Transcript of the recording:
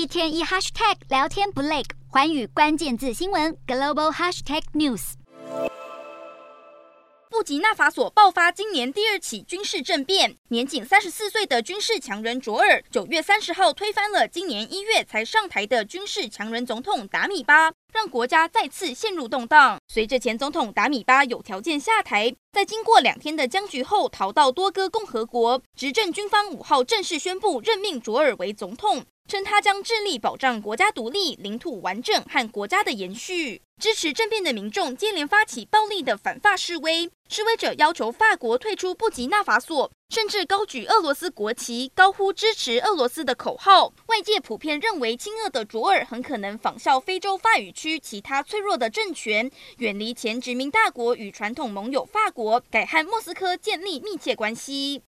一天一 hashtag 聊天不累，环宇关键字新闻 global hashtag news。布吉纳法索爆发今年第二起军事政变，年仅三十四岁的军事强人卓尔，九月三十号推翻了今年一月才上台的军事强人总统达米巴，让国家再次陷入动荡。随着前总统达米巴有条件下台，在经过两天的僵局后，逃到多哥共和国，执政军方五号正式宣布任命卓尔为总统。称他将致力保障国家独立、领土完整和国家的延续。支持政变的民众接连发起暴力的反法示威，示威者要求法国退出布吉纳法索，甚至高举俄罗斯国旗，高呼支持俄罗斯的口号。外界普遍认为，亲俄的卓尔很可能仿效非洲法语区其他脆弱的政权，远离前殖民大国与传统盟友法国，改和莫斯科建立密切关系。